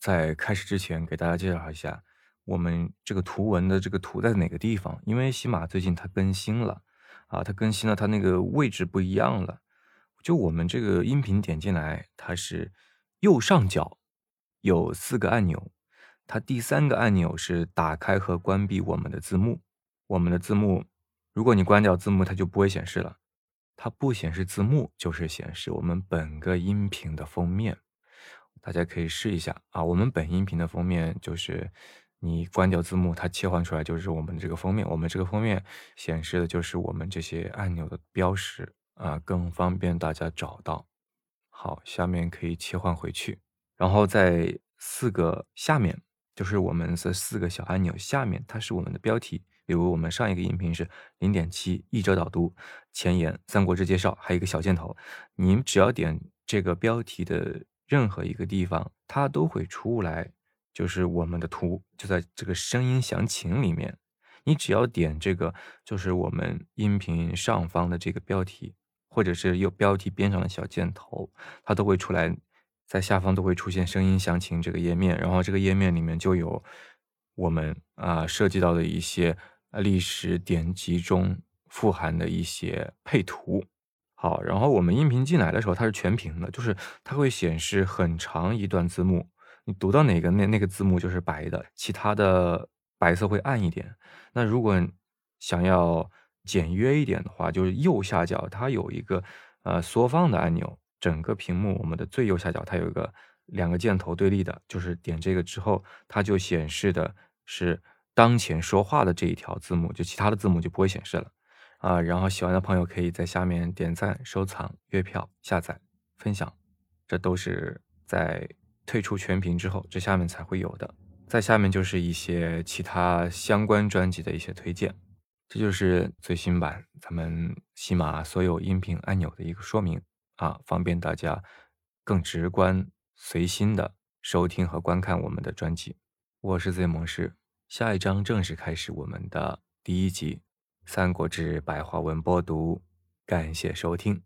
在开始之前，给大家介绍一下我们这个图文的这个图在哪个地方。因为喜马最近它更新了啊，它更新了，它那个位置不一样了。就我们这个音频点进来，它是右上角有四个按钮，它第三个按钮是打开和关闭我们的字幕。我们的字幕，如果你关掉字幕，它就不会显示了。它不显示字幕，就是显示我们本个音频的封面。大家可以试一下啊，我们本音频的封面就是你关掉字幕，它切换出来就是我们这个封面。我们这个封面显示的就是我们这些按钮的标识啊，更方便大家找到。好，下面可以切换回去，然后在四个下面，就是我们这四个小按钮下面，它是我们的标题。比如我们上一个音频是零点七译者导读、前言、三国志介绍，还有一个小箭头，你只要点这个标题的。任何一个地方，它都会出来，就是我们的图就在这个声音详情里面。你只要点这个，就是我们音频上方的这个标题，或者是右标题边上的小箭头，它都会出来，在下方都会出现声音详情这个页面。然后这个页面里面就有我们啊涉及到的一些历史典籍中富含的一些配图。好，然后我们音频进来的时候，它是全屏的，就是它会显示很长一段字幕，你读到哪个那那个字幕就是白的，其他的白色会暗一点。那如果想要简约一点的话，就是右下角它有一个呃缩放的按钮，整个屏幕我们的最右下角它有一个两个箭头对立的，就是点这个之后，它就显示的是当前说话的这一条字幕，就其他的字幕就不会显示了。啊，然后喜欢的朋友可以在下面点赞、收藏、月票、下载、分享，这都是在退出全屏之后，这下面才会有的。在下面就是一些其他相关专辑的一些推荐，这就是最新版咱们喜马所有音频按钮的一个说明啊，方便大家更直观、随心的收听和观看我们的专辑。我是 Z 模式，下一章正式开始我们的第一集。《三国志》白话文播读，感谢收听。